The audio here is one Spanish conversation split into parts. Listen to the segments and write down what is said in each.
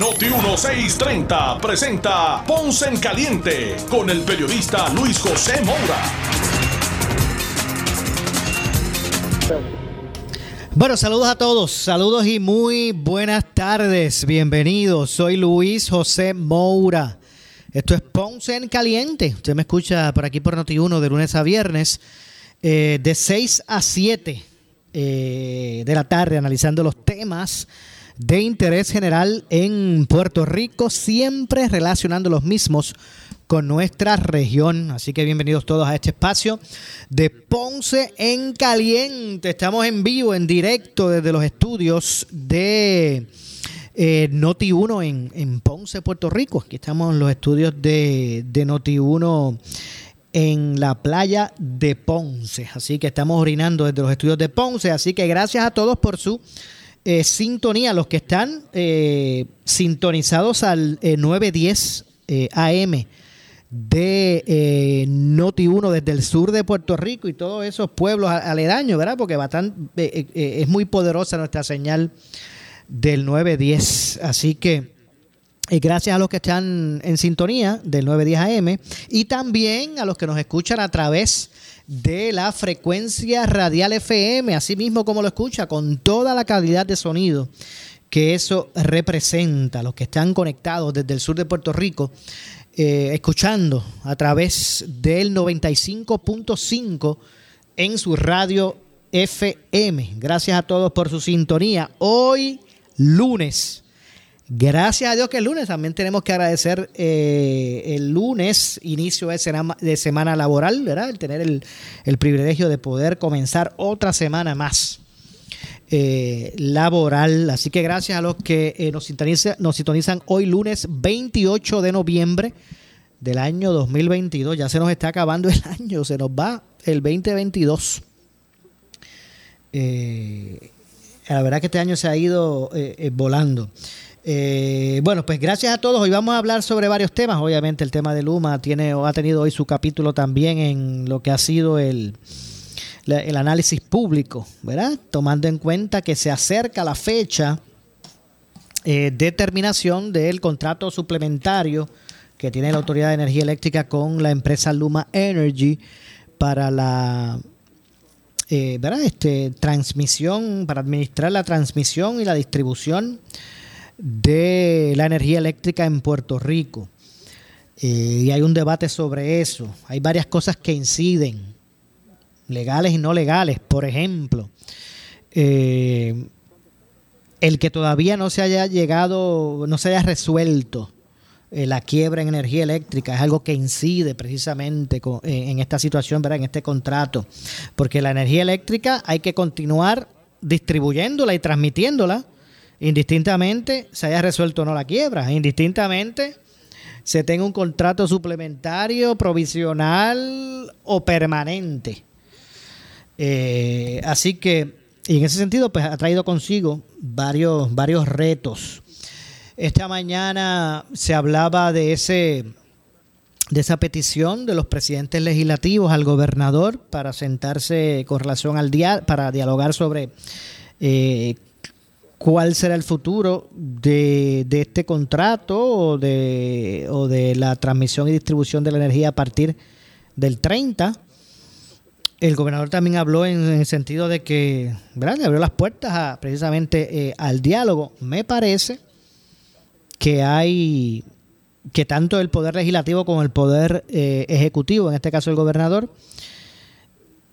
Noti 1630 presenta Ponce en Caliente con el periodista Luis José Moura. Bueno, saludos a todos, saludos y muy buenas tardes, bienvenidos. Soy Luis José Moura. Esto es Ponce en Caliente. Usted me escucha por aquí por Noti1 de lunes a viernes, eh, de 6 a 7 eh, de la tarde, analizando los temas de interés general en Puerto Rico, siempre relacionando los mismos con nuestra región. Así que bienvenidos todos a este espacio de Ponce en Caliente. Estamos en vivo, en directo desde los estudios de eh, Noti1 en, en, Ponce, Puerto Rico. Aquí estamos en los estudios de, de Noti1 en la playa de Ponce. Así que estamos orinando desde los estudios de Ponce. Así que gracias a todos por su eh, sintonía, los que están eh, sintonizados al 910 eh, AM de eh, Noti1 desde el sur de Puerto Rico y todos esos pueblos aledaños, ¿verdad? Porque bastante, es muy poderosa nuestra señal del 910. Así que gracias a los que están en sintonía del 910 AM y también a los que nos escuchan a través de la frecuencia radial FM, así mismo como lo escucha, con toda la calidad de sonido que eso representa, los que están conectados desde el sur de Puerto Rico eh, escuchando a través del 95.5 en su radio FM. Gracias a todos por su sintonía. Hoy, lunes. Gracias a Dios que el lunes también tenemos que agradecer eh, el lunes, inicio de semana, laboral, ¿verdad? El tener el, privilegio de poder comenzar otra semana más eh, laboral. Así que gracias a los que eh, nos, sintonizan, nos sintonizan hoy lunes 28 de noviembre del año 2022. Ya se nos está acabando el año, se nos va el 2022. Eh, la verdad que este año se ha ido volando. Eh, bueno, pues gracias a todos. Hoy vamos a hablar sobre varios temas. Obviamente el tema de Luma tiene ha tenido hoy su capítulo también en lo que ha sido el, el análisis público, ¿verdad? Tomando en cuenta que se acerca la fecha eh, de terminación del contrato suplementario que tiene la Autoridad de Energía Eléctrica con la empresa Luma Energy para la eh, ¿verdad? Este, transmisión, para administrar la transmisión y la distribución de la energía eléctrica en Puerto Rico. Eh, y hay un debate sobre eso. Hay varias cosas que inciden, legales y no legales. Por ejemplo, eh, el que todavía no se haya llegado, no se haya resuelto eh, la quiebra en energía eléctrica es algo que incide precisamente en esta situación, en este contrato. Porque la energía eléctrica hay que continuar distribuyéndola y transmitiéndola indistintamente se haya resuelto o no la quiebra, indistintamente se tenga un contrato suplementario, provisional o permanente. Eh, así que, y en ese sentido, pues ha traído consigo varios, varios retos. Esta mañana se hablaba de ese de esa petición de los presidentes legislativos al gobernador para sentarse con relación al día para dialogar sobre eh, cuál será el futuro de, este contrato o de, la transmisión y distribución de la energía a partir del 30. El gobernador también habló en, el sentido de que ¿verdad? abrió las puertas a, precisamente eh, al diálogo. Me parece que hay que tanto el poder legislativo como el poder eh, ejecutivo, en este caso el gobernador,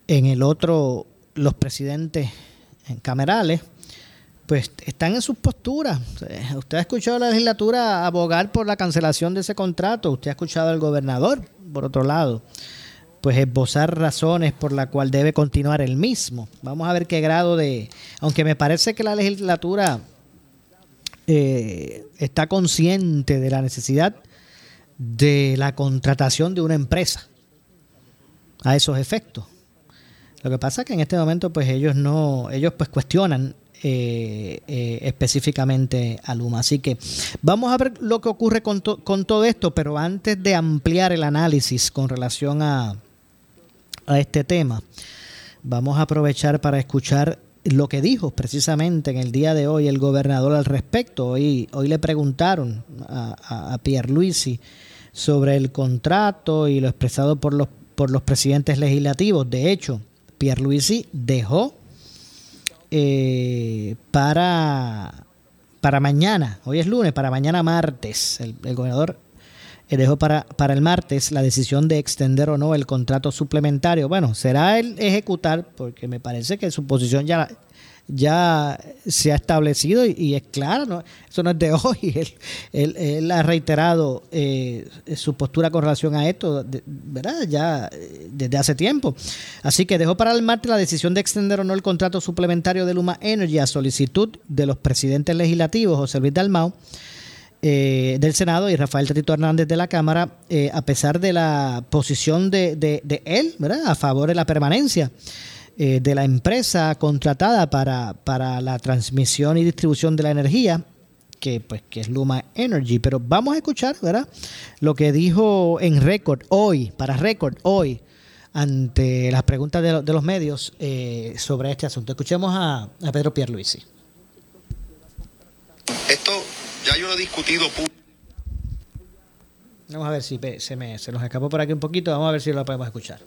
en el otro los presidentes camerales, pues están en sus posturas. Usted ha escuchado a la legislatura abogar por la cancelación de ese contrato, usted ha escuchado al gobernador, por otro lado, pues esbozar razones por la cual debe continuar el mismo. Vamos a ver qué grado de... Aunque me parece que la legislatura eh, está consciente de la necesidad de la contratación de una empresa a esos efectos. Lo que pasa es que en este momento pues ellos no, ellos pues cuestionan eh, eh, específicamente a Luma. Así que vamos a ver lo que ocurre con, todo esto, pero antes de ampliar el análisis con relación a, a este tema, vamos a aprovechar para escuchar lo que dijo precisamente en el día de hoy el gobernador al respecto. Hoy, hoy le preguntaron a, a, Pierre Luisi sobre el contrato y lo expresado por los, por los presidentes legislativos. De hecho, Pierre Luisi dejó eh, para, para mañana, hoy es lunes, para mañana martes, el, el gobernador eh, dejó para, para el martes la decisión de extender o no el contrato suplementario. Bueno, será el ejecutar, porque me parece que su posición ya, ya se ha establecido y, es claro, ¿no? eso no es de hoy. Él, ha reiterado eh, su postura con relación a esto, ¿verdad? Ya eh, desde hace tiempo. Así que dejó para el martes la decisión de extender o no el contrato suplementario de Luma Energy a solicitud de los presidentes legislativos, José Luis Dalmau. Eh, del Senado y Rafael Tatito Hernández de la Cámara, eh, a pesar de la posición de, de, de él, ¿verdad? A favor de la permanencia eh, de la empresa contratada para, para la transmisión y distribución de la energía, que, pues, que es Luma Energy. Pero vamos a escuchar ¿verdad? lo que dijo en récord hoy, para récord hoy, ante las preguntas de, de los medios eh, sobre este asunto. Escuchemos a, a Pedro Pierluisi. Esto ya yo lo he discutido. Vamos a ver si se, me, se nos escapó por aquí un poquito. Vamos a ver si lo podemos escuchar.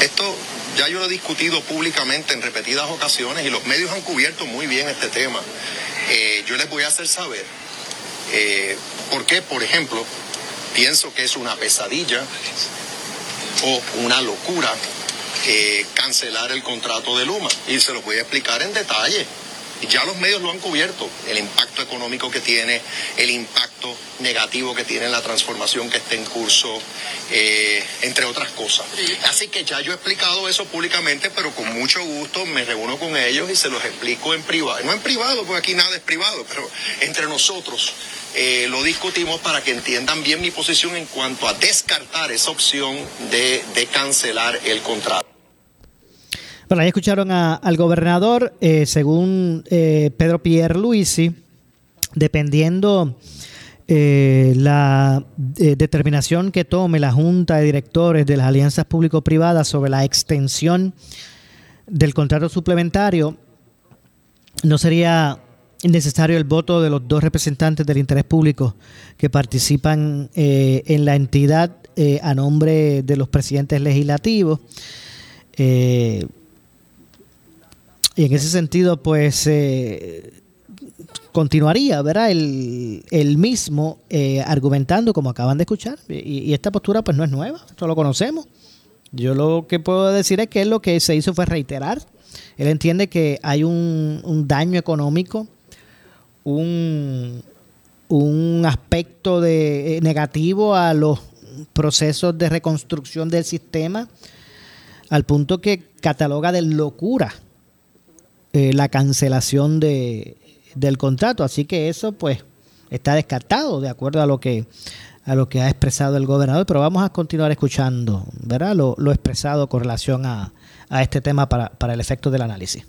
Esto ya yo discutido públicamente en repetidas ocasiones y los medios han cubierto muy bien este tema. Eh, yo les voy a hacer saber eh, por qué, por ejemplo, pienso que es una pesadilla o una locura eh, cancelar el contrato de Luma. Y se los voy a explicar en detalle ya los medios lo han cubierto, el impacto económico que tiene, el impacto negativo que tiene en la transformación que está en curso, eh, entre otras cosas. Así que ya yo he explicado eso públicamente, pero con mucho gusto me reúno con ellos y se los explico en privado. No en privado, porque aquí nada es privado, pero entre nosotros. Eh, lo discutimos para que entiendan bien mi posición en cuanto a descartar esa opción de, de cancelar el contrato. Bueno, ahí escucharon al gobernador, eh, según eh, Pedro Pierluisi, dependiendo eh, la eh, determinación que tome la Junta de Directores de las Alianzas Público-Privadas sobre la extensión del contrato suplementario, no sería necesario el voto de los dos representantes del interés público que participan en la entidad a nombre de los presidentes legislativos. Eh, y en ese sentido, pues eh, continuaría, ¿verdad? El, mismo eh, argumentando, como acaban de escuchar, y, esta postura pues no es nueva, esto lo conocemos. Yo lo que puedo decir es que lo que se hizo fue reiterar. Él entiende que hay un, un daño económico, un, un aspecto de, eh, negativo a los procesos de reconstrucción del sistema, al punto que cataloga de locura eh, la cancelación de, del contrato. Así que eso pues está descartado de acuerdo a lo que a lo que ha expresado el gobernador, pero vamos a continuar escuchando ¿verdad? Lo, lo expresado con relación a, a este tema para, para el efecto del análisis.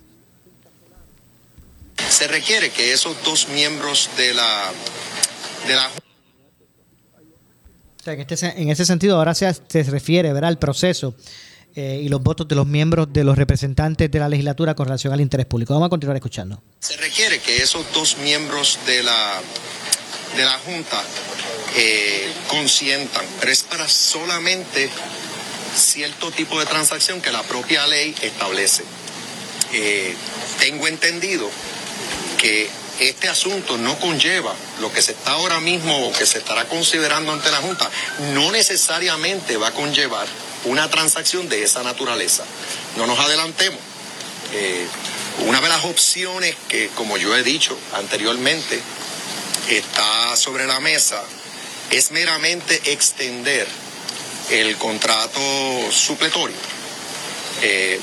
Se requiere que esos dos miembros de la... De la... O sea, en, este, en ese sentido ahora se, se refiere ¿verdad? al proceso eh, y los votos de los miembros de los representantes de la legislatura con relación al interés público. Vamos a continuar escuchando. Se requiere que esos dos miembros de la, de la Junta eh, consientan, pero es para solamente cierto tipo de transacción que la propia ley establece. Eh, tengo entendido que este asunto no conlleva lo que se está ahora mismo o que se estará considerando ante la Junta, no necesariamente va a conllevar una transacción de esa naturaleza. No nos adelantemos. Eh, una de las opciones que, como yo he dicho anteriormente, está sobre la mesa es meramente extender el contrato supletorio. Eh,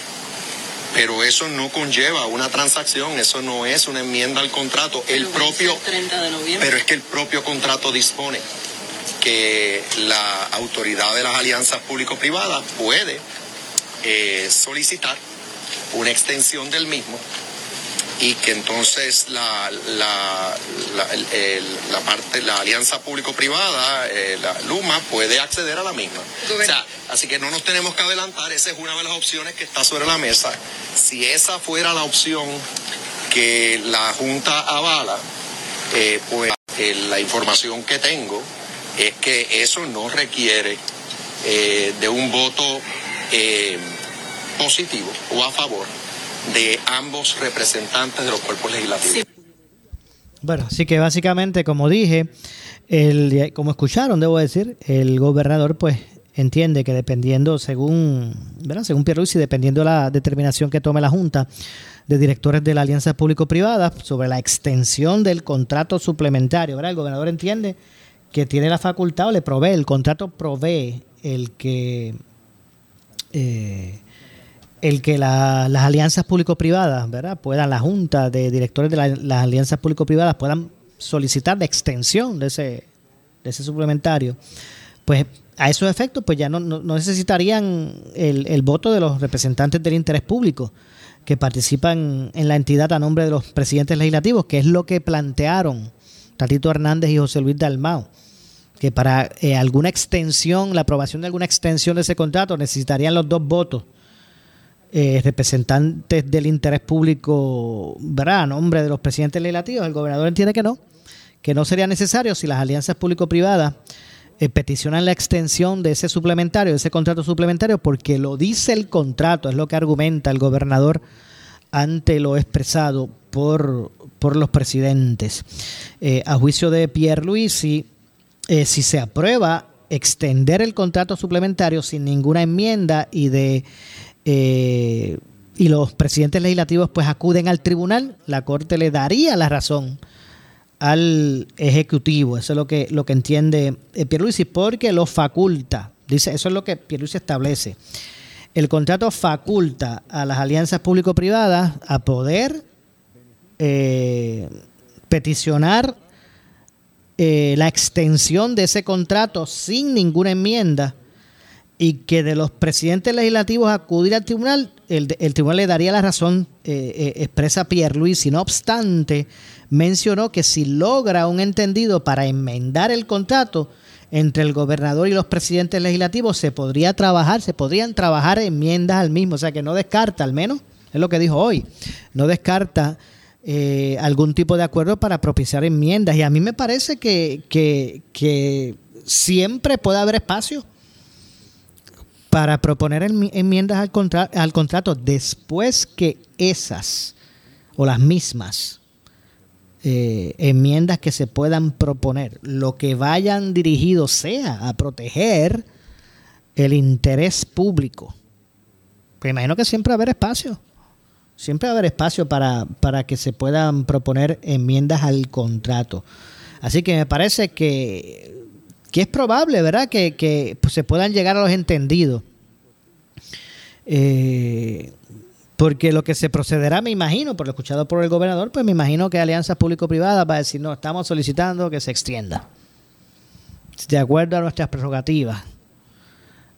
pero eso no conlleva una transacción, eso no es una enmienda al contrato. El propio, 30 de noviembre. pero es que el propio contrato dispone que la autoridad autoridad de las alianzas público-privadas puede eh, solicitar una extensión del mismo y que entonces la, la, la, parte, la alianza público-privada, eh, la Luma, puede acceder a la misma. O sea, así que no nos tenemos que adelantar, esa es una de las opciones que está sobre la mesa. Si esa fuera la opción que la Junta avala, eh, pues eh, la información que tengo es que eso no requiere de un voto positivo o a favor de ambos representantes de los cuerpos legislativos. Bueno, así que básicamente, como dije, el, como escucharon, debo decir, el gobernador pues entiende que dependiendo, según, ¿verdad? según Pierluisi, dependiendo de la determinación que tome la Junta de Directores de la Alianza Público-Privada sobre la extensión del contrato suplementario, ¿verdad? El gobernador entiende que tiene la facultad o le provee, el contrato provee el que eh, el que las alianzas público-privadas, ¿verdad? Puedan, la Junta de Directores de las alianzas público-privadas puedan solicitar la extensión de ese, de ese suplementario, pues a esos efectos, pues ya no, necesitarían el, el, voto de los representantes del interés público que participan en la entidad a nombre de los presidentes legislativos, que es lo que plantearon Tatito Hernández y José Luis Dalmao, que para eh, alguna extensión, la aprobación de alguna extensión de ese contrato necesitarían los dos votos eh, representantes del interés público, ¿verdad? A nombre de los presidentes legislativos, el gobernador entiende que no, que no sería necesario si las alianzas público-privadas eh, peticionan la extensión de ese suplementario, de ese contrato suplementario, porque lo dice el contrato, es lo que argumenta el gobernador ante lo expresado por, por los presidentes. Eh, a juicio de Pierre Luisi, si se aprueba extender el contrato suplementario sin ninguna enmienda y de eh, y los presidentes legislativos pues acuden al tribunal, la Corte le daría la razón al Ejecutivo. Eso es lo que, lo que entiende eh, Pierluisi, porque lo faculta. Dice, eso es lo que Pierluisi establece. El contrato faculta a las alianzas público-privadas a poder eh, peticionar la extensión de ese contrato sin ninguna enmienda y que de los presidentes legislativos acudir al tribunal, el, tribunal le daría la razón, eh, eh, expresa Pierre Luis, y no obstante, mencionó que si logra un entendido para enmendar el contrato entre el gobernador y los presidentes legislativos, se podría trabajar, se podrían trabajar enmiendas al mismo, o sea que no descarta, al menos, es lo que dijo hoy, no descarta eh, algún tipo de acuerdo para propiciar enmiendas. Y a mí me parece que, que siempre puede haber espacio para proponer enmiendas al, contrato después que esas o las mismas eh, enmiendas que se puedan proponer, lo que vayan dirigidos sea a proteger el interés público. Pues imagino que siempre va a haber espacio. Siempre va a haber espacio para, para que se puedan proponer enmiendas al contrato. Así que me parece que que es probable, ¿verdad? Que, pues, se puedan llegar a los entendidos. Eh, porque lo que se procederá, me imagino, por lo escuchado por el gobernador, pues me imagino que Alianza Público-Privada va a decir, no, estamos solicitando que se extienda. De acuerdo a nuestras prerrogativas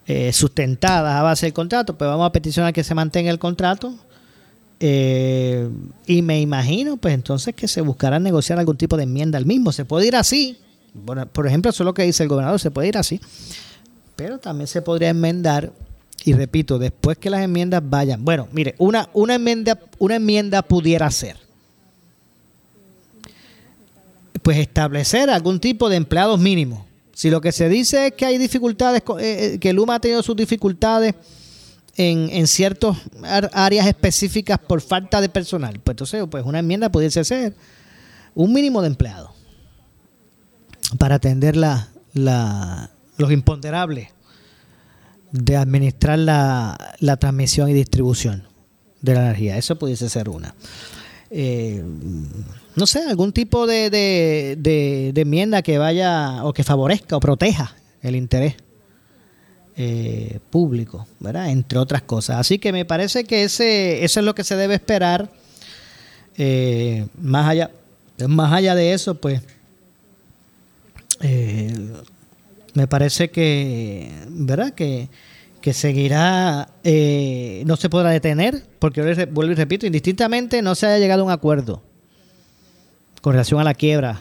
eh, sustentadas a base del contrato, pues vamos a peticionar que se mantenga el contrato. Eh, y me imagino, pues entonces que se buscará negociar algún tipo de enmienda al mismo. Se puede ir así, bueno, por ejemplo, eso es lo que dice el gobernador, se puede ir así, pero también se podría enmendar, y repito, después que las enmiendas vayan, bueno, mire, una, una, enmienda, una enmienda pudiera ser, pues establecer algún tipo de empleados mínimos. Si lo que se dice es que hay dificultades, eh, eh, que Luma ha tenido sus dificultades en, en ciertas áreas específicas por falta de personal, pues entonces pues una enmienda pudiese ser un mínimo de empleados para atender la, los imponderables de administrar la, la, transmisión y distribución de la energía. Eso pudiese ser una. Eh, no sé, algún tipo de, de, enmienda que vaya o que favorezca o proteja el interés eh, público, ¿verdad? Entre otras cosas. Así que me parece que ese, eso es lo que se debe esperar. Eh, más allá, más allá de eso, pues eh, me parece que, ¿verdad? Que, que seguirá, eh, no se podrá detener, porque vuelvo y repito, indistintamente no se haya llegado a un acuerdo con relación a la quiebra,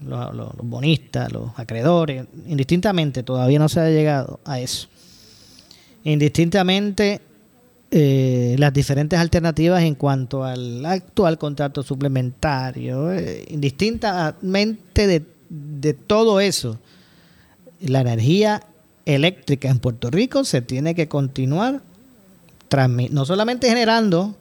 los, bonistas, los acreedores, indistintamente todavía no se ha llegado a eso. Indistintamente eh, las diferentes alternativas en cuanto al actual contrato suplementario, eh, indistintamente de, de todo eso, la energía eléctrica en Puerto Rico se tiene que continuar no solamente generando,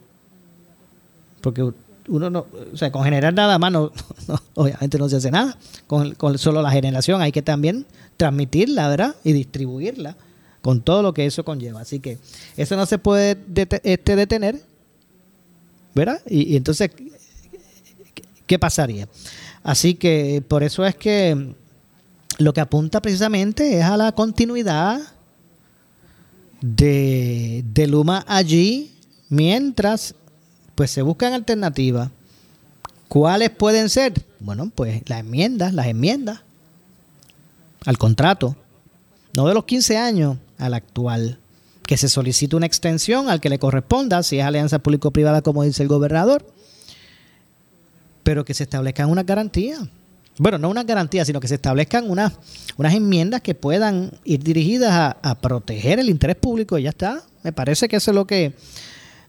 porque uno no, o sea, con generar nada más, no, obviamente no se hace nada. Con, solo la generación hay que también transmitirla, ¿verdad? Y distribuirla con todo lo que eso conlleva. Así que eso no se puede este, detener, ¿verdad? Y entonces, ¿qué pasaría? Así que por eso es que lo que apunta precisamente es a la continuidad de, Luma allí mientras pues se buscan alternativas. ¿Cuáles pueden ser? Bueno, pues las enmiendas, las enmiendas al contrato, no de los 15 años al actual, que se solicite una extensión al que le corresponda, si es alianza público-privada como dice el gobernador, pero que se establezcan una garantía bueno, no una garantía, sino que se establezcan unas, unas enmiendas que puedan ir dirigidas a, proteger el interés público y ya está. Me parece que eso es lo que,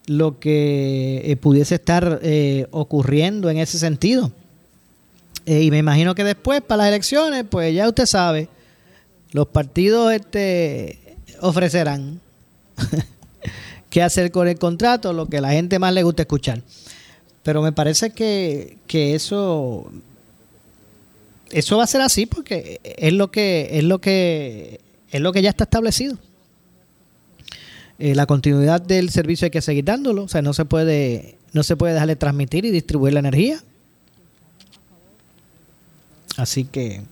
lo que eh, pudiese estar eh, ocurriendo en ese sentido. Eh, y me imagino que después, para las elecciones, pues ya usted sabe, los partidos este, ofrecerán qué hacer con el contrato, lo que la gente más le gusta escuchar. Pero me parece que, que eso eso va a ser así porque es lo que es lo que es lo que ya está establecido. Eh, la continuidad del servicio hay que seguir dándolo, o sea, no se puede no se puede dejar de transmitir y distribuir la energía. Así que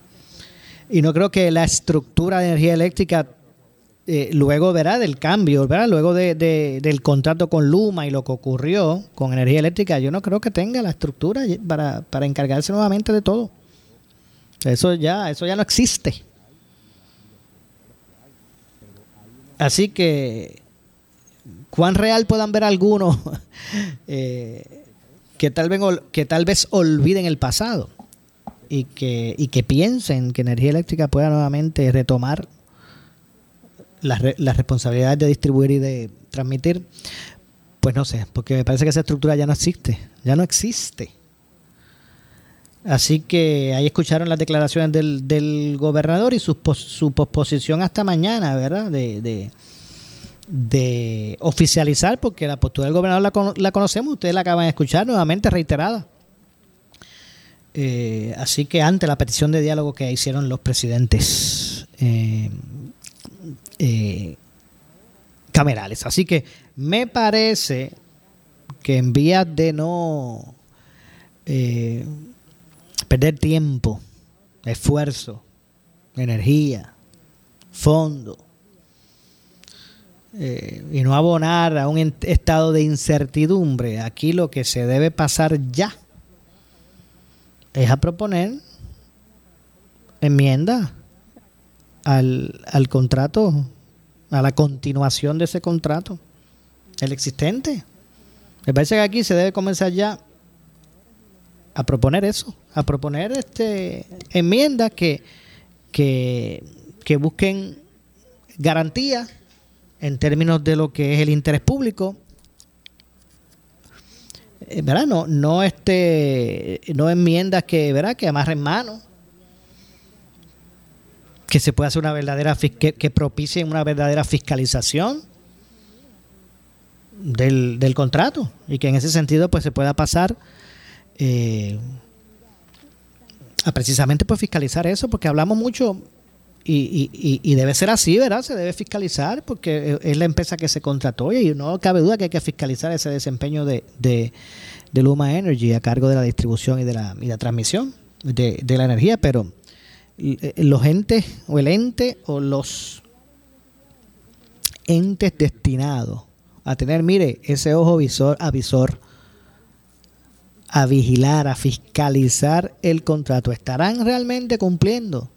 y no creo que la estructura de energía eléctrica eh, luego verá del cambio, ¿verdad? luego de, del contrato con Luma y lo que ocurrió con energía eléctrica, yo no creo que tenga la estructura para, para encargarse nuevamente de todo. Eso ya, eso ya no existe. Así que, cuán real puedan ver algunos eh, que, tal vez, que tal vez olviden el pasado y que, y que piensen que energía eléctrica pueda nuevamente retomar las, responsabilidades de distribuir y de transmitir, pues no sé, porque me parece que esa estructura ya no existe, ya no existe. Así que ahí escucharon las declaraciones del, del gobernador y su, su posposición hasta mañana, ¿verdad? De, de, oficializar, porque la postura del gobernador la, la, conocemos, ustedes la acaban de escuchar nuevamente reiterada. Eh, así que ante la petición de diálogo que hicieron los presidentes eh, eh, camerales. Así que me parece que en vías de no perder tiempo, esfuerzo, energía, fondo, eh, y no abonar a un estado de incertidumbre. Aquí lo que se debe pasar ya es a proponer enmienda al, al contrato, a la continuación de ese contrato, el existente. Me parece que aquí se debe comenzar ya a proponer eso, a proponer este enmiendas que, que, busquen garantía en términos de lo que es el interés público. Eh, ¿verdad? No, no, este, no enmiendas que, ¿verdad? que amarren manos, que se pueda hacer una verdadera que, que propicien una verdadera fiscalización del, del contrato y que en ese sentido pues se pueda pasar eh, a precisamente por fiscalizar eso, porque hablamos mucho y, debe ser así, ¿verdad? Se debe fiscalizar porque es la empresa que se contrató y no cabe duda que hay que fiscalizar ese desempeño de, de, Luma Energy a cargo de la distribución y de la, y la transmisión de, de la energía, pero los entes o el ente o los entes destinados a tener, mire, ese ojo visor, avisor a vigilar, a fiscalizar el contrato. ¿Estarán realmente cumpliendo?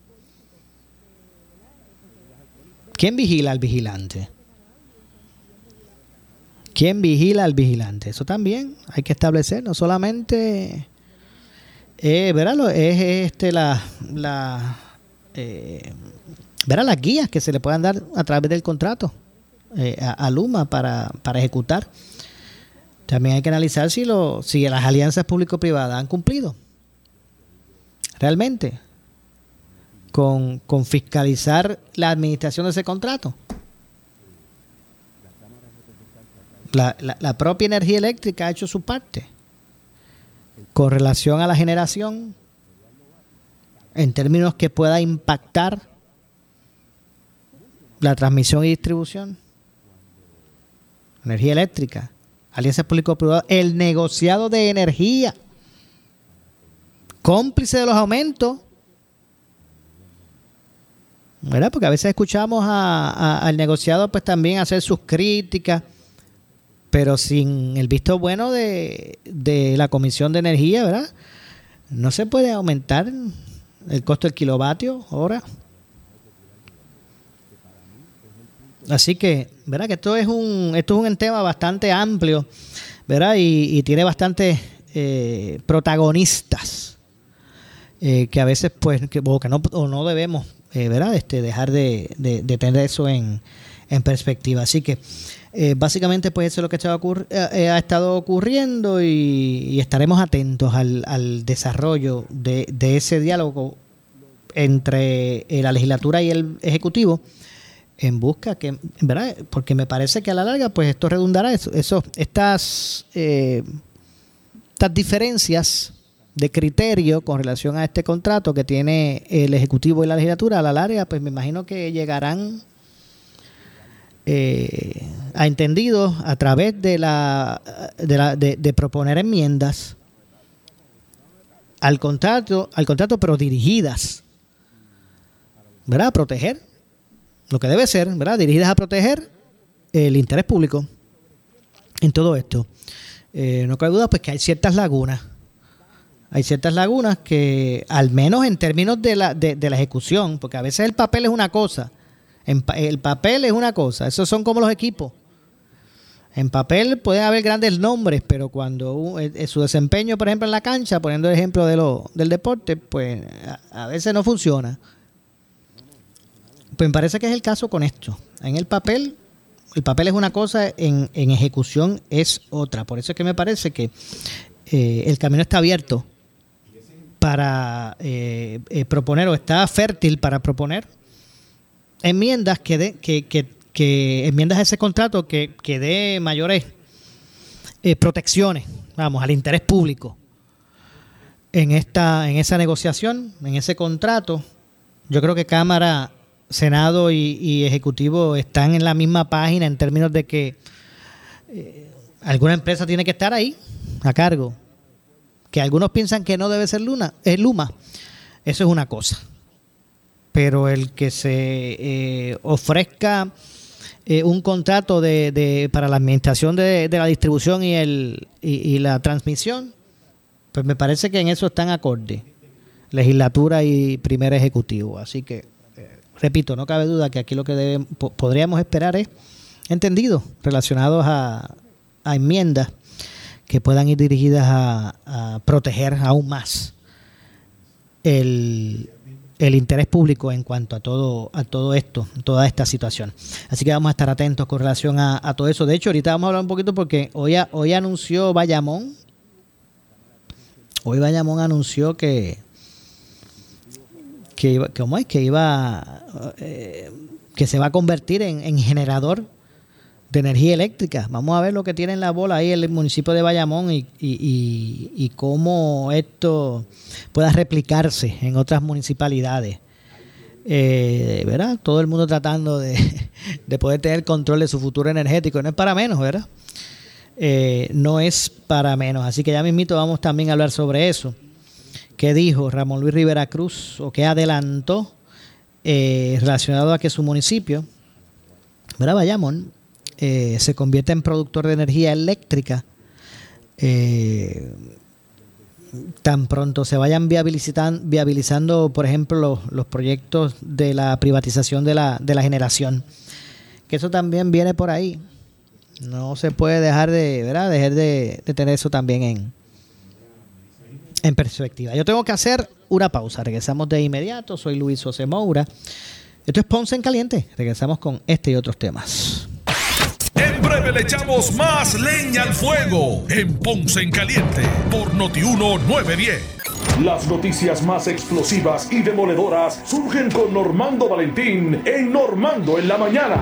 ¿Quién vigila al vigilante? ¿Quién vigila al vigilante? Eso también hay que establecer, no solamente eh, ¿verdad? es este la, la eh, las guías que se le puedan dar a través del contrato eh, a, Luma para, para, ejecutar. También hay que analizar si, lo, si las alianzas público-privadas han cumplido realmente con, con fiscalizar la administración de ese contrato. La, la, propia energía eléctrica ha hecho su parte con relación a la generación en términos que pueda impactar la transmisión y distribución, energía eléctrica, alianzas público-privadas, el negociado de energía, cómplice de los aumentos, ¿verdad? Porque a veces escuchamos al negociado pues también hacer sus críticas pero sin el visto bueno de, la Comisión de Energía, ¿verdad? No se puede aumentar el costo del kilovatio hora. Así que, ¿verdad? Que esto es un, esto es un tema bastante amplio, ¿verdad? Y, tiene bastantes eh, protagonistas eh, que a veces, pues, que, o que no, o no debemos, eh, ¿verdad? Este, dejar de, de tener eso en, en perspectiva. Así que eh, básicamente pues eso es lo que eh, eh, ha estado ocurriendo y, estaremos atentos al, desarrollo de, ese diálogo entre la legislatura y el ejecutivo en busca que verdad porque me parece que a la larga pues esto redundará eso, eso estas estas diferencias de criterio con relación a este contrato que tiene el ejecutivo y la legislatura a la larga pues me imagino que llegarán eh, ha entendido a través de, la, de, proponer enmiendas al contrato, al contrato, pero dirigidas, ¿verdad? A proteger lo que debe ser, ¿verdad? Dirigidas a proteger el interés público en todo esto. Eh, no cabe duda, pues que hay ciertas lagunas. Hay ciertas lagunas que, al menos en términos de la, de la ejecución, porque a veces el papel es una cosa, el papel es una cosa, esos son como los equipos. En papel pueden haber grandes nombres, pero cuando eh, su desempeño, por ejemplo, en la cancha, poniendo el ejemplo de lo, del deporte, pues a, veces no funciona. Pues me parece que es el caso con esto. En el papel, el papel es una cosa, en, ejecución es otra. Por eso es que me parece que eh, el camino está abierto para eh, proponer o está fértil para proponer enmiendas que, de, que, enmiendas a ese contrato que, que dé mayores eh, protecciones, vamos, al interés público en esta, en esa negociación, en ese contrato. Yo creo que Cámara, Senado y, Ejecutivo están en la misma página en términos de que eh, alguna empresa tiene que estar ahí a cargo. Que algunos piensan que no debe ser Luna, es Luma. Eso es una cosa pero el que se eh, ofrezca eh, un contrato de, para la administración de, la distribución y, el, y, la transmisión, pues me parece que en eso están acorde legislatura y primer ejecutivo. Así que, eh, repito, no cabe duda que aquí lo que podríamos esperar es entendidos relacionados a, enmiendas que puedan ir dirigidas a, a proteger aún más el, el interés público en cuanto a todo, a todo esto, toda esta situación. Así que vamos a estar atentos con relación a, todo eso. De hecho, ahorita vamos a hablar un poquito porque hoy, hoy anunció Bayamón, hoy Bayamón anunció que, que, iba, ¿cómo es? que iba, eh, que se va a convertir en, en generador de energía eléctrica. Vamos a ver lo que tiene en la bola ahí el municipio de Bayamón y, y, y, cómo esto pueda replicarse en otras municipalidades. Eh, ¿Verdad? Todo el mundo tratando de, de, poder tener control de su futuro energético. No es para menos, ¿verdad? Eh, no es para menos. Así que ya mismito vamos también a hablar sobre eso. ¿Qué dijo Ramón Luis Rivera Cruz o qué adelantó eh, relacionado a que su municipio, ¿verdad? Bayamón, eh, se convierte en productor de energía eléctrica, eh, tan pronto se vayan viabilizando, por ejemplo, los, proyectos de la privatización de la, de la generación. Que eso también viene por ahí. No se puede dejar de, ¿verdad? Dejar de, tener eso también en, en perspectiva. Yo tengo que hacer una pausa. Regresamos de inmediato. Soy Luis José Moura. Esto es Ponce en Caliente. Regresamos con este y otros temas. En breve le echamos más leña al fuego en Ponce en Caliente por Notiuno 910. Las noticias más explosivas y demoledoras surgen con Normando Valentín en Normando en la mañana.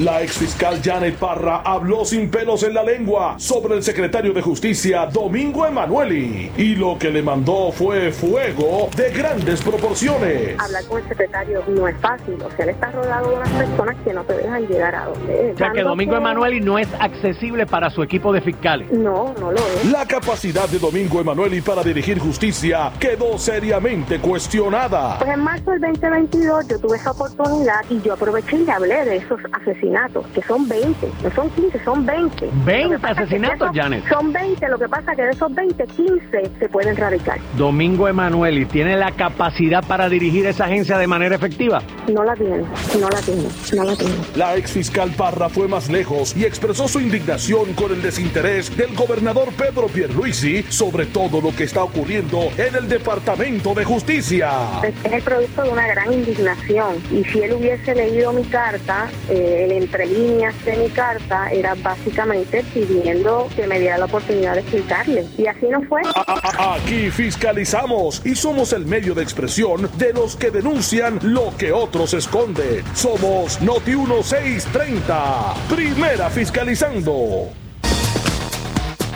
La exfiscal Janet Parra habló sin pelos en la lengua sobre el secretario de Justicia Domingo Emanueli y lo que le mandó fue fuego de grandes proporciones. Hablar con el secretario no es fácil, o sea, él está rodeado de unas personas que no te dejan llegar a donde es. O sea, que Domingo Emanueli no es accesible para su equipo de fiscales. No, no lo es. La capacidad de Domingo Emanueli para dirigir justicia quedó seriamente cuestionada. Pues en marzo del 2022 yo tuve esa oportunidad y yo aproveché y hablé de esos asesinatos que son 20, no son 15, son 20. 20 asesinatos, Janet. Son 20, lo que pasa que de esos 20, 15 se pueden radicar. Domingo Emanuel, ¿y tiene la capacidad para dirigir esa agencia de manera efectiva? No la tiene, no la tiene, no la tiene. La ex fiscal Parra fue más lejos y expresó su indignación con el desinterés del gobernador Pedro Pierluisi sobre todo lo que está ocurriendo en el Departamento de Justicia. Es el producto de una gran indignación y si él hubiese leído mi carta, eh, entre líneas de mi carta era básicamente pidiendo que me diera la oportunidad de explicarle. Y así no fue. Aquí fiscalizamos y somos el medio de expresión de los que denuncian lo que otros esconden. Somos Noti 1630. Primera fiscalizando.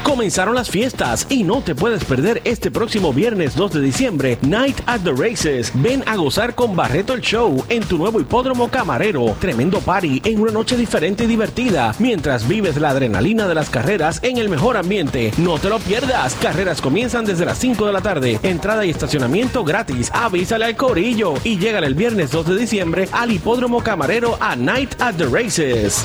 Comenzaron las fiestas y no te puedes perder este próximo viernes 2 de diciembre Night at the Races. Ven a gozar con Barreto el Show en tu nuevo hipódromo camarero. Tremendo party en una noche diferente y divertida mientras vives la adrenalina de las carreras en el mejor ambiente. No te lo pierdas. Carreras comienzan desde las 5 de la tarde. Entrada y estacionamiento gratis. Avísale al corillo y llega el viernes 2 de diciembre al hipódromo camarero a Night at the Races.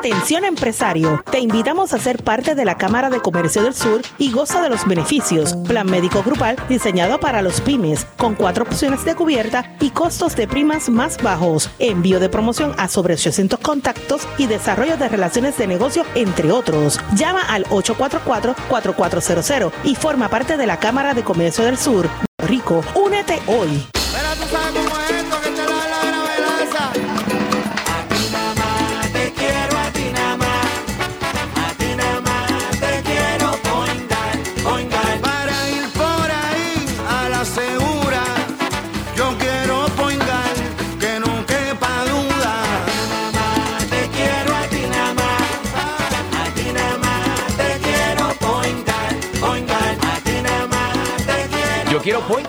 Atención empresario, te invitamos a ser parte de la Cámara de Comercio del Sur y goza de los beneficios. Plan médico grupal diseñado para los pymes, con cuatro opciones de cubierta y costos de primas más bajos. Envío de promoción a sobre 800 contactos y desarrollo de relaciones de negocio, entre otros. Llama al 844-4400 y forma parte de la Cámara de Comercio del Sur. Rico, únete hoy. Quiero point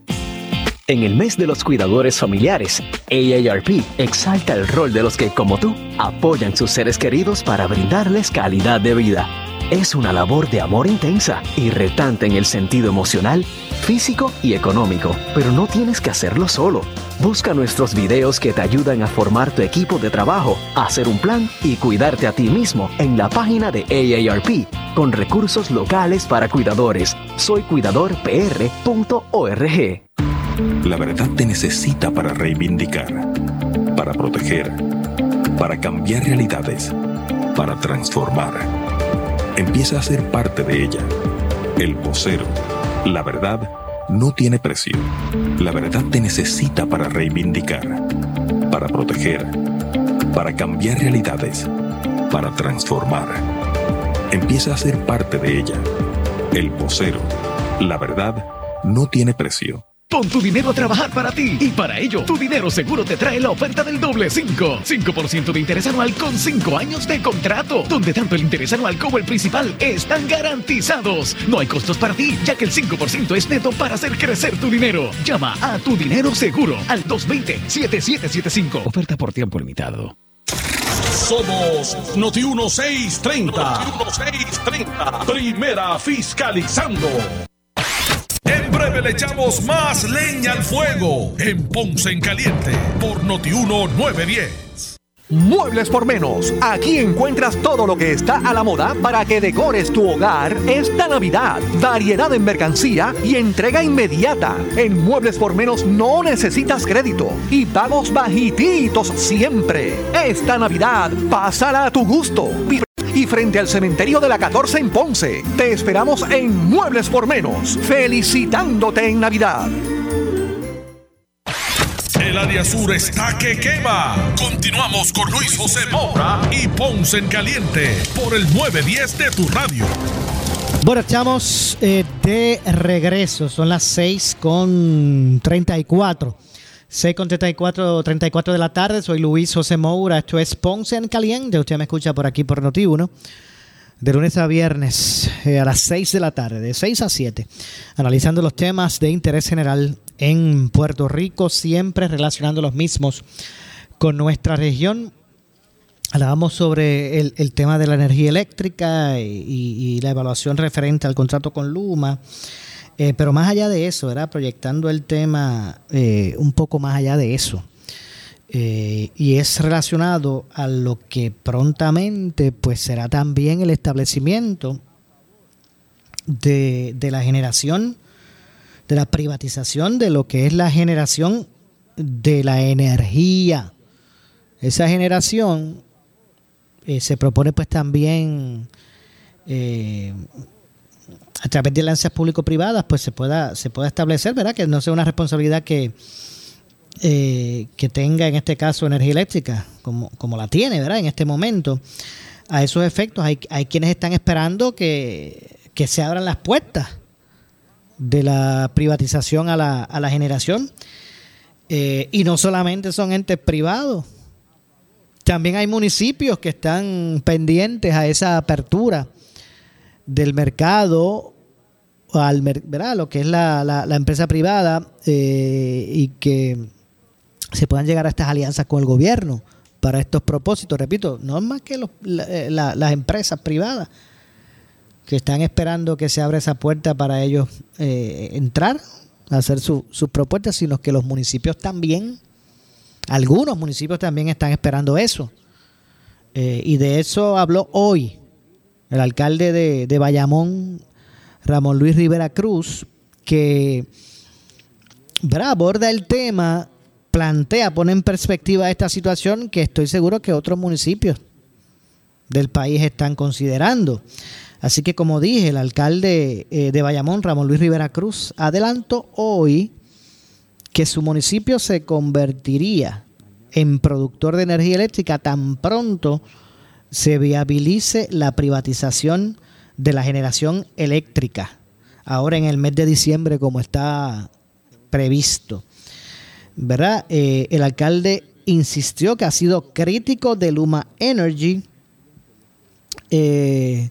En el mes de los cuidadores familiares, AARP exalta el rol de los que, como tú, apoyan sus seres queridos para brindarles calidad de vida. Es una labor de amor intensa y retante en el sentido emocional, físico y económico, pero no tienes que hacerlo solo. Busca nuestros videos que te ayudan a formar tu equipo de trabajo, hacer un plan y cuidarte a ti mismo en la página de AARP con recursos locales para cuidadores. Soycuidadorpr.org. La verdad te necesita para reivindicar, para proteger, para cambiar realidades, para transformar. Empieza a ser parte de ella. El vocero. La verdad no tiene precio. La verdad te necesita para reivindicar, para proteger, para cambiar realidades, para transformar. Empieza a ser parte de ella. El vocero. La verdad no tiene precio. Pon tu dinero a trabajar para ti y para ello tu dinero seguro te trae la oferta del doble 5. 5% de interés anual con 5 años de contrato, donde tanto el interés anual como el principal están garantizados. No hay costos para ti, ya que el 5% es neto para hacer crecer tu dinero. Llama a tu dinero seguro al 220-7775. Oferta por tiempo limitado. Somos Noti 1630. Noti 1630. Primera fiscalizando. Le echamos más leña al fuego en Ponce en Caliente por Noti 910. Muebles por menos. Aquí encuentras todo lo que está a la moda para que decores tu hogar esta Navidad. Variedad en mercancía y entrega inmediata. En Muebles por menos no necesitas crédito y pagos bajititos siempre. Esta Navidad, pásala a tu gusto y frente al cementerio de la 14 en Ponce. Te esperamos en Muebles por Menos, felicitándote en Navidad. El área sur está que quema. Continuamos con Luis José Moura y Ponce en Caliente por el 910 de tu radio. Bueno, estamos eh, de regreso. Son las 6 con 34. 6 con 34, 34 de la tarde. Soy Luis José Moura. Esto es Ponce en Caliente. Usted me escucha por aquí por Noti1. De lunes a viernes eh, a las 6 de la tarde, de 6 a 7, analizando los temas de interés general en Puerto Rico, siempre relacionando los mismos con nuestra región. Hablábamos sobre el, tema de la energía eléctrica y, la evaluación referente al contrato con Luma. Eh, pero más allá de eso, era proyectando el tema eh, un poco más allá de eso. Eh, y es relacionado a lo que prontamente pues será también el establecimiento de, la generación, de la privatización de lo que es la generación de la energía. Esa generación se propone pues también a través de alianzas público-privadas pues se pueda, se pueda establecer, ¿verdad? Que no sea una responsabilidad que eh, que tenga en este caso energía eléctrica, como, como la tiene, ¿verdad? En este momento, a esos efectos hay, hay quienes están esperando que, se abran las puertas de la privatización a la, a la generación. Eh, y no solamente son entes privados, también hay municipios que están pendientes a esa apertura del mercado al ¿verdad? lo que es la, la, empresa privada eh, y que se puedan llegar a estas alianzas con el gobierno para estos propósitos. Repito, no es más que eh, las empresas privadas que están esperando que se abra esa puerta para ellos eh, entrar a hacer sus propuestas, sino que los municipios también, algunos municipios también están esperando eso. Eh, y de eso habló hoy el alcalde de, de Bayamón, Ramón Luis Rivera Cruz, que aborda el tema plantea, pone en perspectiva esta situación que estoy seguro que otros municipios del país están considerando. Así que como dije, el alcalde eh, de Bayamón, Ramón Luis Rivera Cruz, adelantó hoy que su municipio se convertiría en productor de energía eléctrica tan pronto se viabilice la privatización de la generación eléctrica, ahora en el mes de diciembre como está previsto. ¿verdad? Eh, el alcalde insistió que ha sido crítico de Luma Energy, eh,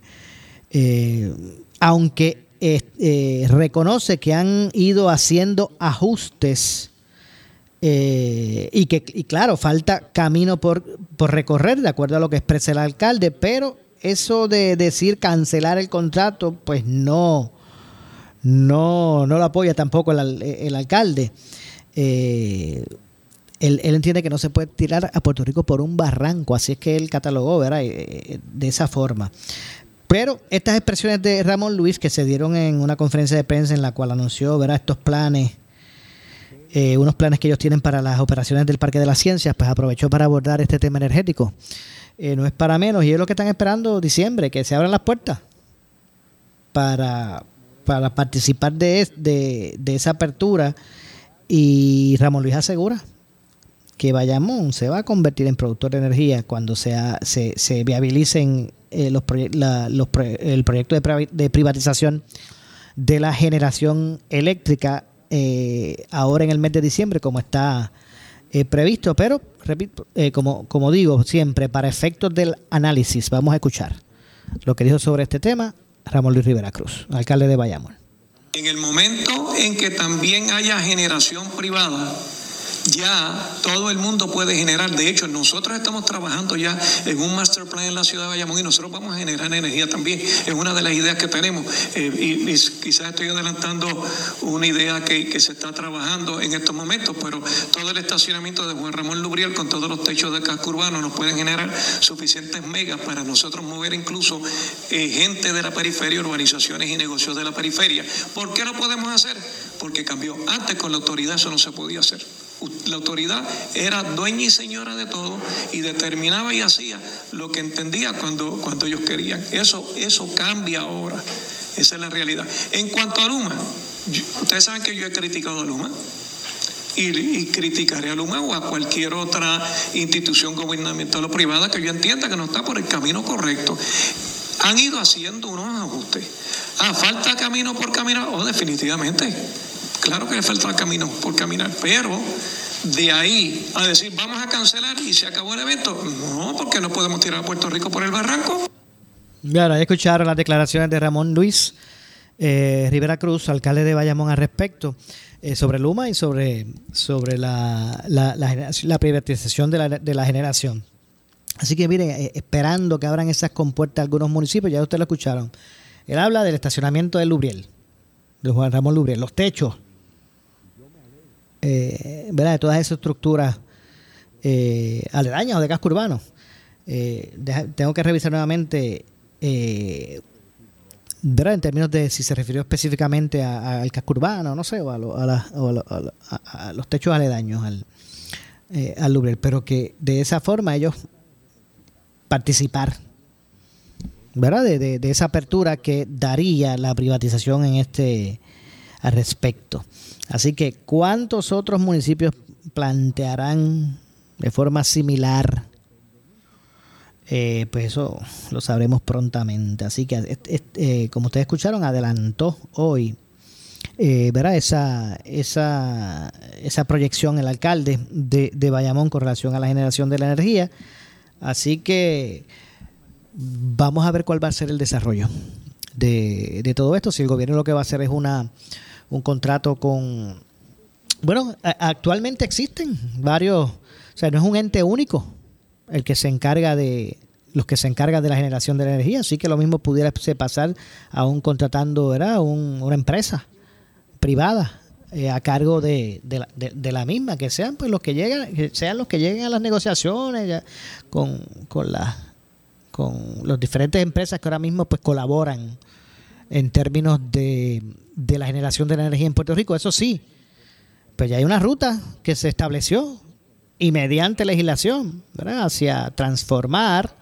eh, aunque reconoce que han ido haciendo ajustes eh, y que, y claro, falta camino por, por recorrer, de acuerdo a lo que expresa el alcalde, pero eso de decir cancelar el contrato, pues no, no, no lo apoya tampoco el, alcalde. Eh, él, entiende que no se puede tirar a Puerto Rico por un barranco, así es que él catalogó ¿verdad? Eh, de esa forma. Pero estas expresiones de Ramón Luis que se dieron en una conferencia de prensa en la cual anunció ¿verdad? estos planes, eh, unos planes que ellos tienen para las operaciones del Parque de las Ciencias, pues aprovechó para abordar este tema energético. no es para menos, y es lo que están esperando diciembre, que se abran las puertas para, para participar de, de, esa apertura. Y Ramón Luis asegura que Bayamón se va a convertir en productor de energía cuando sea, se, se viabilicen eh, los, los el proyecto de, privatización de la generación eléctrica eh, ahora en el mes de diciembre como está eh, previsto. Pero, repito, como, como digo siempre, para efectos del análisis, vamos a escuchar lo que dijo sobre este tema Ramón Luis Rivera Cruz, alcalde de Bayamón. En el momento en que también haya generación privada, ya todo el mundo puede generar. De hecho, nosotros estamos trabajando ya en un master plan en la ciudad de Bayamón y nosotros vamos a generar energía también. Es una de las ideas que tenemos. Eh, y, quizás estoy adelantando una idea que, se está trabajando en estos momentos, pero todo el estacionamiento de Juan Ramón Lubriel con todos los techos de casco urbano nos pueden generar suficientes megas para nosotros mover incluso eh, gente de la periferia, urbanizaciones y negocios de la periferia. ¿Por qué lo podemos hacer? Porque cambió. Antes con la autoridad eso no se podía hacer la autoridad era dueña y señora de todo y determinaba y hacía lo que entendía cuando, cuando ellos querían. Eso, eso cambia ahora. Esa es la realidad. En cuanto a Luma, ustedes saben que yo he criticado a Luma. Y, criticaré a Luma o a cualquier otra institución gubernamental o privada que yo entienda que no está por el camino correcto. Han ido haciendo unos ajustes. Ah, falta camino por caminar. Oh, definitivamente. Claro que le falta camino por caminar, pero de ahí a decir vamos a cancelar y se acabó el evento, no, porque no podemos tirar a Puerto Rico por el barranco. Claro, ahí escucharon las declaraciones de Ramón Luis eh, Rivera Cruz, alcalde de Bayamón, al respecto, eh, sobre Luma y sobre, sobre la, la, privatización de la, de la generación. Así que miren, eh, esperando que abran esas compuertas algunos municipios, ya ustedes lo escucharon. Él habla del estacionamiento de Lubriel, de Juan Ramón Lubriel, los techos eh, ¿verdad? de todas esas estructuras eh, aledañas o de casco urbano. Eh, tengo que revisar nuevamente, eh, ¿verdad? En términos de si se refirió específicamente al casco urbano, no sé, o a, los techos aledaños al, al Louvre, pero que de esa forma ellos participar, ¿verdad? De, de esa apertura que daría la privatización en este al respecto. Así que, ¿cuántos otros municipios plantearán de forma similar? Eh, pues eso lo sabremos prontamente. Así que, eh, como ustedes escucharon, adelantó hoy eh. Esa, esa, esa proyección el alcalde de, de, Bayamón con relación a la generación de la energía. Así que vamos a ver cuál va a ser el desarrollo de, de todo esto. Si el gobierno lo que va a hacer es una un contrato con... Bueno, actualmente existen varios, o sea, no es un ente único el que se encarga de los que se encargan de la generación de la energía, así que lo mismo pudiera pasar a un contratando, ¿verdad? una empresa privada eh, a cargo de, la, de, la, misma, que sean pues los que llegan, que sean los que lleguen a las negociaciones con, con las con las diferentes empresas que ahora mismo pues colaboran en términos de, de la generación de la energía en Puerto Rico, eso sí, pues ya hay una ruta que se estableció y mediante legislación hacia transformar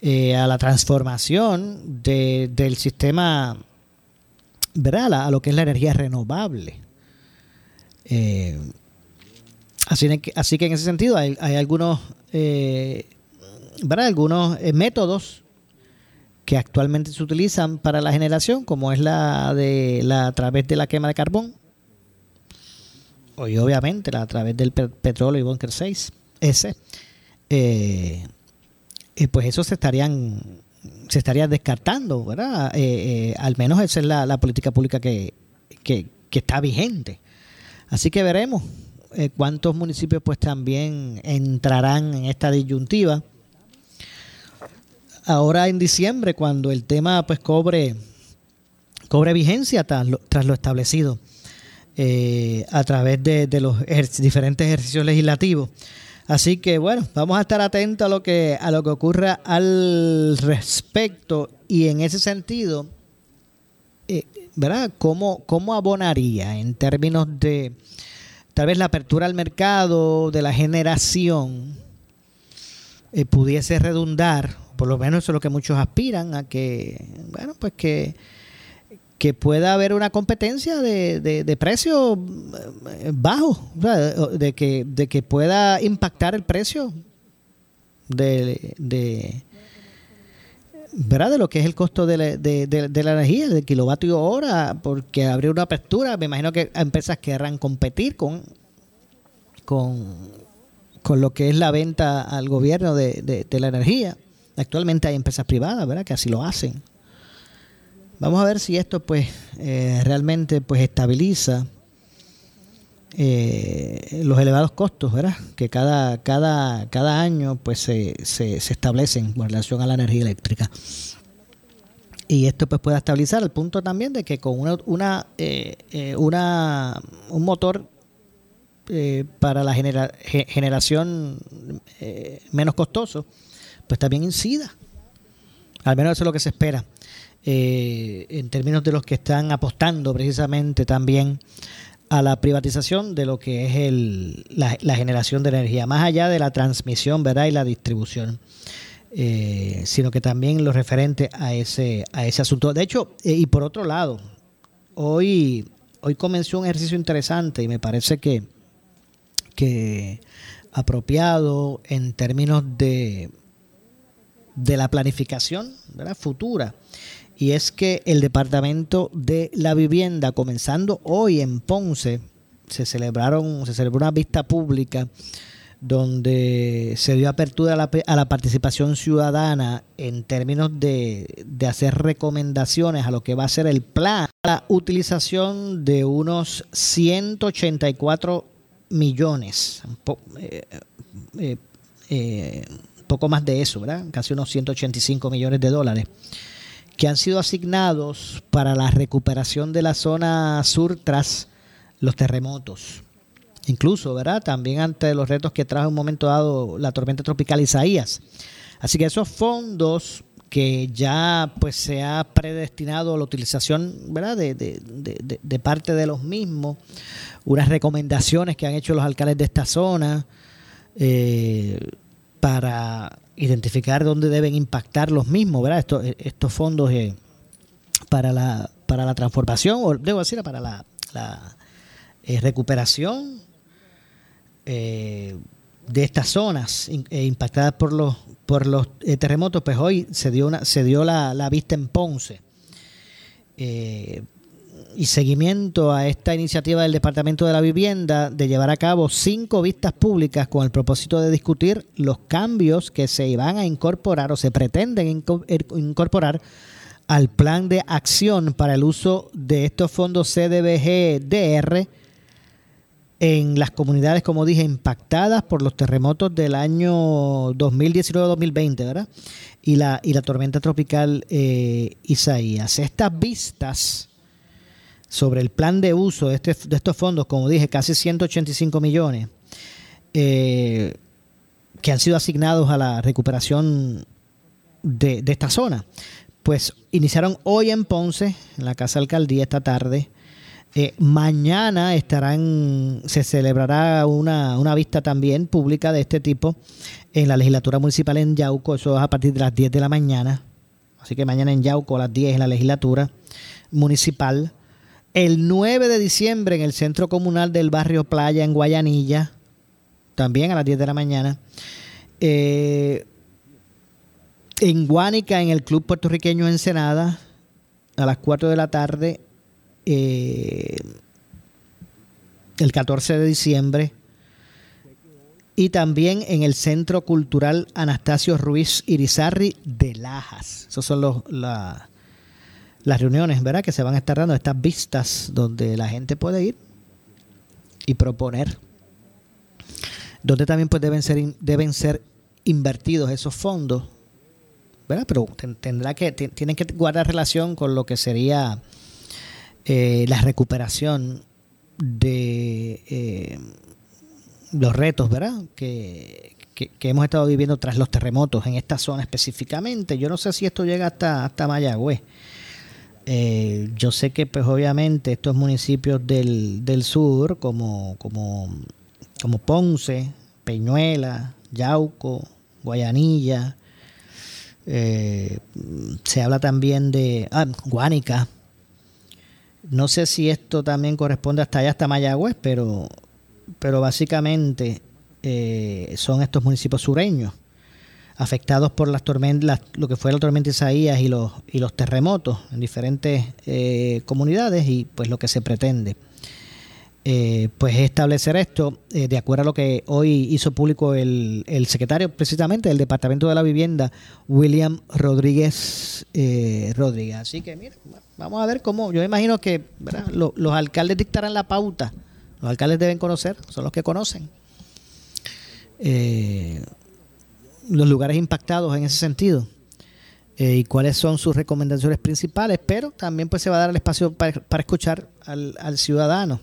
eh, a la transformación de, del sistema ¿verdad? A, lo que es la energía renovable. Eh, así, que, así que en ese sentido hay, hay algunos, eh, algunos eh, métodos que actualmente se utilizan para la generación, como es la de la a través de la quema de carbón, y obviamente la a través del petróleo y bunker 6, ese, eh, pues esos se estarían se estaría descartando, ¿verdad? Eh, eh, al menos esa es la, política pública que, que, está vigente. Así que veremos eh, cuántos municipios pues también entrarán en esta disyuntiva. Ahora en diciembre, cuando el tema pues cobre, cobre vigencia tras lo, establecido a través de, los diferentes ejercicios legislativos. Así que bueno, vamos a estar atentos a lo que a lo que ocurra al respecto y en ese sentido, eh, ¿verdad? ¿Cómo, ¿Cómo abonaría en términos de tal vez la apertura al mercado, de la generación, eh, pudiese redundar, por lo menos eso es lo que muchos aspiran a que, bueno, pues que que pueda haber una competencia de, de, precios eh, bajos, de que, de que pueda impactar el precio de, de, ¿verdad? de lo que es el costo de la, de, la energía, del kilovatio hora, porque habría una apertura, me imagino que empresas querrán competir con, con, con lo que es la venta al gobierno de, de la energía. Actualmente hay empresas privadas, ¿verdad?, que así lo hacen. Vamos a ver si esto pues eh, realmente pues estabiliza eh, los elevados costos, ¿verdad? Que cada, cada, cada año pues se, se, establecen con relación a la energía eléctrica. Y esto pues pueda estabilizar al punto también de que con una, una, eh, una un motor para la generación menos costoso, pues también incida. Al menos eso es lo que se espera. Eh, en términos de los que están apostando precisamente también a la privatización de lo que es el, la, generación de energía, más allá de la transmisión ¿verdad? y la distribución. Eh, sino que también lo referente a ese, a ese asunto. De hecho, eh, y por otro lado, hoy, hoy comenzó un ejercicio interesante y me parece que, que apropiado en términos de, de la planificación ¿verdad? futura y es que el Departamento de la Vivienda, comenzando hoy en Ponce, se celebraron, se celebró una vista pública donde se dio apertura a la, participación ciudadana en términos de, hacer recomendaciones a lo que va a ser el plan, la utilización de unos 184 millones, eh, eh, eh, poco más de eso, ¿verdad? Casi unos 185 millones de dólares que han sido asignados para la recuperación de la zona sur tras los terremotos. Incluso, ¿verdad? También ante los retos que trajo en un momento dado la tormenta tropical Isaías. Así que esos fondos que ya pues se ha predestinado a la utilización ¿verdad? De, parte de los mismos, unas recomendaciones que han hecho los alcaldes de esta zona eh, para identificar dónde deben impactar los mismos, ¿verdad? Estos, estos fondos eh, para, la, para la transformación, o debo decir, para la, eh, recuperación eh, de estas zonas impactadas por los, por los terremotos, pues hoy se dio, una, se dio la vista en Ponce y seguimiento a esta iniciativa del Departamento de la Vivienda de llevar a cabo cinco vistas públicas con el propósito de discutir los cambios que se van a incorporar o se pretenden er, incorporar al plan de acción para el uso de estos fondos CDBG-DR en las comunidades, como dije, impactadas por los terremotos del año 2019-2020, ¿verdad? Y la, y la tormenta tropical eh, Isaías. Estas vistas sobre el plan de uso de, este, de estos fondos, como dije, casi 185 millones, eh, que han sido asignados a la recuperación de, esta zona. Pues iniciaron hoy en Ponce, en la Casa Alcaldía, esta tarde. Eh, mañana estarán, se celebrará una, una, vista también pública de este tipo en la legislatura municipal en Yauco, eso es a partir de las 10 de la mañana. Así que mañana en Yauco a las 10 en la legislatura municipal. El 9 de diciembre en el Centro Comunal del Barrio Playa en Guayanilla, también a las 10 de la mañana. Eh, en Guánica, en el Club Puertorriqueño Ensenada, a las 4 de la tarde. Eh, el 14 de diciembre. y también en el Centro Cultural Anastasio Ruiz Irizarri de Lajas. Esas son los, las reuniones, ¿verdad? Que se van a estar dando, estas vistas donde la gente puede ir y proponer. Donde también pues deben ser, deben ser invertidos esos fondos, ¿verdad? Pero tendrá que, tienen que guardar relación con lo que sería eh, la recuperación de... Eh, los retos, ¿verdad? Que, hemos estado viviendo tras los terremotos en esta zona específicamente. Yo no sé si esto llega hasta, hasta Mayagüez. Eh, yo sé que, pues, obviamente, estos municipios del, del sur, como, como, como Ponce, Peñuela, Yauco, Guayanilla, eh, se habla también de ah, Guánica. No sé si esto también corresponde hasta allá, hasta Mayagüez, pero pero básicamente eh, son estos municipios sureños afectados por las tormentas, lo que fue la tormenta Isaías y los, y los terremotos en diferentes eh, comunidades y pues lo que se pretende. Eh, pues establecer esto de acuerdo a lo que hoy hizo público el, el, secretario precisamente del Departamento de la Vivienda, William Rodríguez Rodríguez. Así que mira, vamos a ver cómo, yo imagino que los alcaldes dictarán la pauta los alcaldes deben conocer, son los que conocen eh, los lugares impactados en ese sentido eh, y cuáles son sus recomendaciones principales, pero también pues se va a dar el espacio para, escuchar al, ciudadano.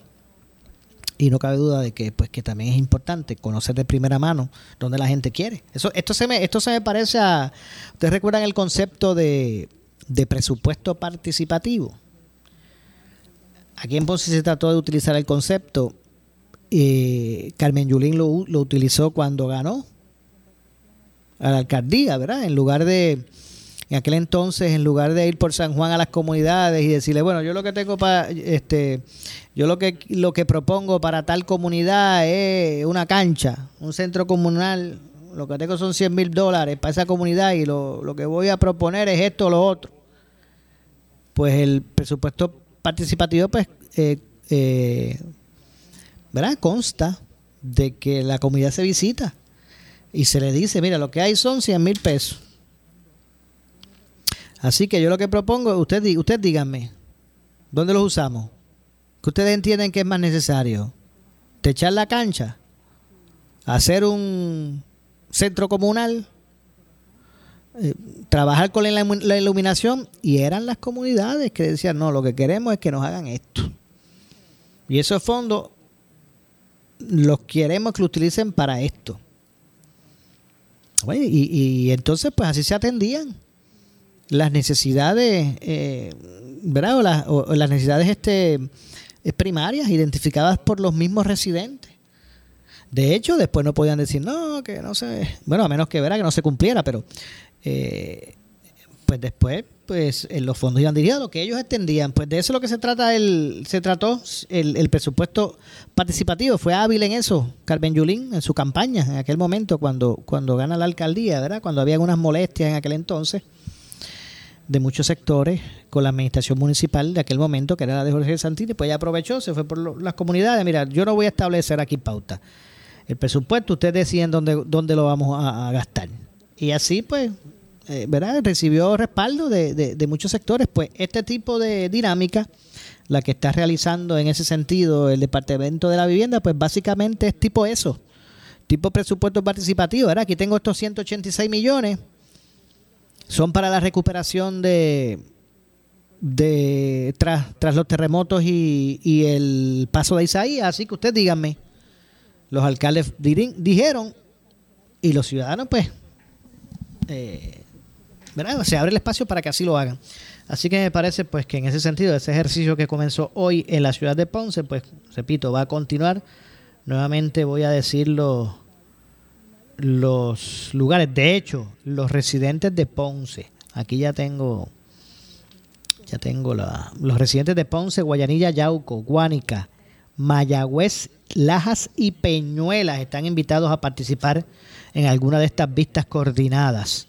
Y no cabe duda de que pues que también es importante conocer de primera mano donde la gente quiere. Eso esto se me esto se me parece a ustedes recuerdan el concepto de, de presupuesto participativo aquí en Ponce se trató de utilizar el concepto. Eh, Carmen Yulín lo, utilizó cuando ganó a la alcaldía, ¿verdad? En lugar de, en aquel entonces, en lugar de ir por San Juan a las comunidades y decirle, bueno, yo lo que tengo para, este, yo lo que, lo que propongo para tal comunidad es una cancha, un centro comunal, lo que tengo son 100 mil dólares para esa comunidad y lo, lo que voy a proponer es esto o lo otro. Pues el presupuesto participativo, pues, eh, eh, ¿verdad? Consta de que la comunidad se visita y se le dice, mira, lo que hay son 100 mil pesos. Así que yo lo que propongo, usted, usted díganme, ¿dónde los usamos? ¿Qué ustedes entienden que es más necesario? ¿Techar la cancha? ¿Hacer un centro comunal? Eh, trabajar con la, iluminación y eran las comunidades que decían, no, lo que queremos es que nos hagan esto. Y esos fondos los queremos que lo utilicen para esto. Y, entonces pues así se atendían las necesidades, eh, ¿verdad? las, o las necesidades este, primarias identificadas por los mismos residentes. De hecho, después no podían decir, no, que no sé, bueno, a menos que verá que no se cumpliera, pero eh, pues después pues en los fondos iban dirigidos lo que ellos extendían. Pues de eso es lo que se trata el, se trató el, presupuesto participativo. Fue hábil en eso, Carmen Yulín, en su campaña, en aquel momento, cuando, cuando gana la alcaldía, ¿verdad? Cuando había algunas molestias en aquel entonces de muchos sectores con la administración municipal de aquel momento, que era la de Jorge Santini, pues ella aprovechó, se fue por las comunidades. Mira, yo no voy a establecer aquí pauta. El presupuesto, ustedes deciden dónde, dónde lo vamos a gastar. Y así, pues, eh, ¿verdad? Recibió respaldo de, muchos sectores. Pues este tipo de dinámica, la que está realizando en ese sentido el Departamento de la Vivienda, pues básicamente es tipo eso, tipo presupuesto participativo. ¿verdad? Aquí tengo estos 186 millones, son para la recuperación de, de tras, tras los terremotos y, el paso de Isaías. Así que ustedes díganme, los alcaldes dijeron y los ciudadanos pues... Eh, se abre el espacio para que así lo hagan. Así que me parece pues que en ese sentido, ese ejercicio que comenzó hoy en la ciudad de Ponce, pues repito, va a continuar. Nuevamente voy a decir los, lugares. De hecho, los residentes de Ponce. Aquí ya tengo ya tengo la, los residentes de Ponce, Guayanilla, Yauco, Guánica, Mayagüez, Lajas y Peñuelas están invitados a participar en alguna de estas vistas coordinadas.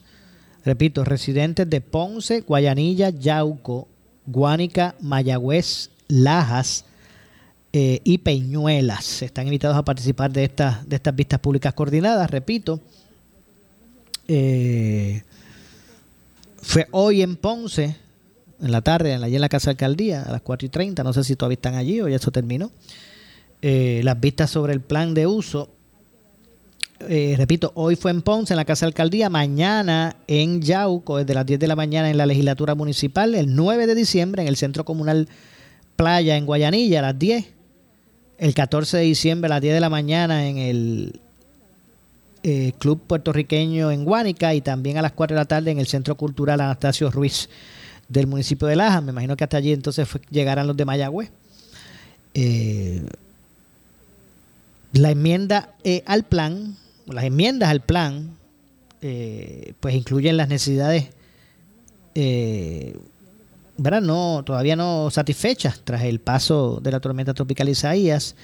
Repito, residentes de Ponce, Guayanilla, Yauco, Guánica, Mayagüez, Lajas eh, y Peñuelas. Están invitados a participar de estas, de estas vistas públicas coordinadas, repito. Eh, fue hoy en Ponce, en la tarde, allí en la Casa Alcaldía, a las 4 y 30. No sé si todavía están allí o ya eso terminó. Eh, las vistas sobre el plan de uso. Repito, hoy fue en Ponce, en la Casa de Alcaldía, mañana en Yauco, desde las 10 de la mañana en la legislatura municipal, el 9 de diciembre en el Centro Comunal Playa en Guayanilla a las 10 el 14 de diciembre a las 10 de la mañana en el eh, Club Puertorriqueño en Guánica y también a las 4 de la tarde en el Centro Cultural Anastasio Ruiz del municipio de Laja. Me imagino que hasta allí entonces llegarán los de Mayagüez. Eh, la enmienda eh, al plan, las enmiendas al plan, pues incluyen las necesidades ¿verdad? No, todavía no satisfechas tras el paso de la tormenta tropical Isaías.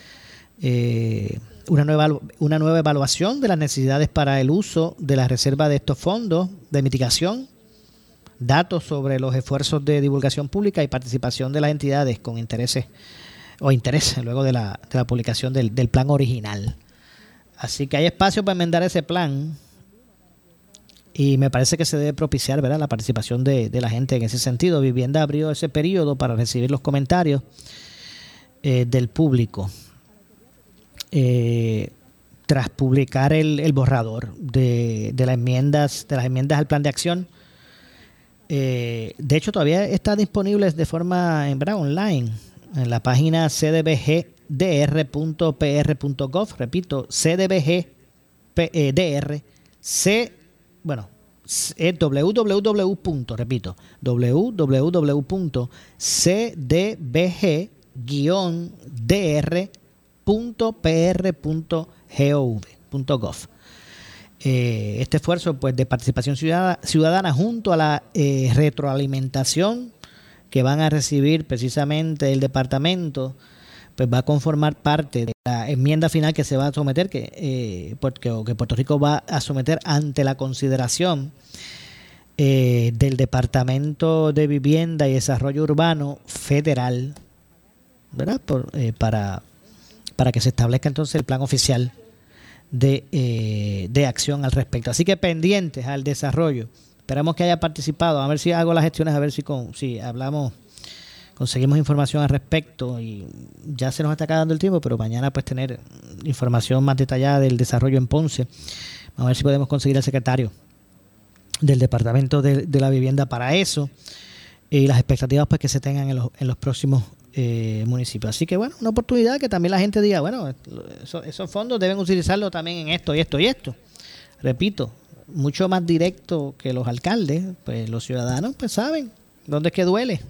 Eh, una, nueva, una nueva evaluación de las necesidades para el uso de la reserva de estos fondos de mitigación, datos sobre los esfuerzos de divulgación pública y participación de las entidades con intereses o intereses luego de la, de la publicación del, del plan original. Así que hay espacio para enmendar ese plan y me parece que se debe propiciar ¿verdad? la participación de, la gente en ese sentido. Vivienda abrió ese periodo para recibir los comentarios eh, del público. Eh, tras publicar el, borrador de, las enmiendas, de las enmiendas al plan de acción. Eh, de hecho, todavía está disponible de forma en online en la página cdbgdr.pr.gov. Repito, cdbgdr, c bueno, es www. repito, www.cdbg-dr.pr.gov. Eh, este esfuerzo pues, de participación ciudadana, junto a la eh, retroalimentación que van a recibir precisamente el departamento pues va a conformar parte de la enmienda final que se va a someter, que, eh, que Puerto Rico va a someter ante la consideración eh, del Departamento de Vivienda y Desarrollo Urbano Federal, ¿verdad? Eh, para, para que se establezca entonces el plan oficial de, de acción al respecto. Así que pendientes al desarrollo. Esperamos que haya participado. A ver si hago las gestiones, a ver si, con, si hablamos conseguimos información al respecto y ya se nos está acabando el tiempo, pero mañana pues tener información más detallada del desarrollo en Ponce. Vamos a ver si podemos conseguir al secretario del Departamento de, la Vivienda para eso y las expectativas pues que se tengan en los, en los próximos eh, municipios. Así que bueno, una oportunidad que también la gente diga, bueno, esos fondos deben utilizarlo también en esto y esto y esto. Repito, mucho más directo que los alcaldes, pues los ciudadanos pues saben dónde es que duele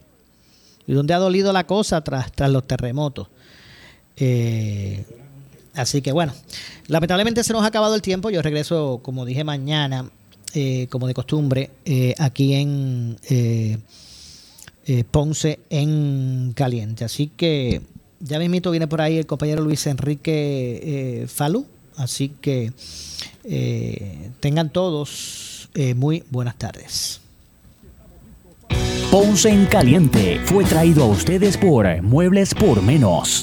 y dónde ha dolido la cosa tras, tras los terremotos. Eh, así que bueno, lamentablemente se nos ha acabado el tiempo. Yo regreso, como dije, mañana, eh, como de costumbre, eh, aquí en Ponce en Caliente. Así que ya mismito viene por ahí el compañero Luis Enrique Falú. Así que tengan todos muy buenas tardes. Ponce en Caliente fue traído a ustedes por Muebles por Menos.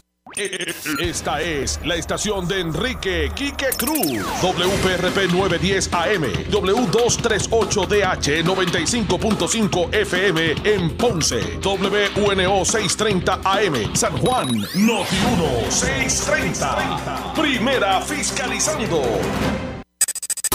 Esta es la estación de Enrique Quique Cruz. WPRP 910 AM, W238DH 95.5 FM en Ponce, WNO 630 AM, San Juan, Noti 1 630. Primera fiscalizando.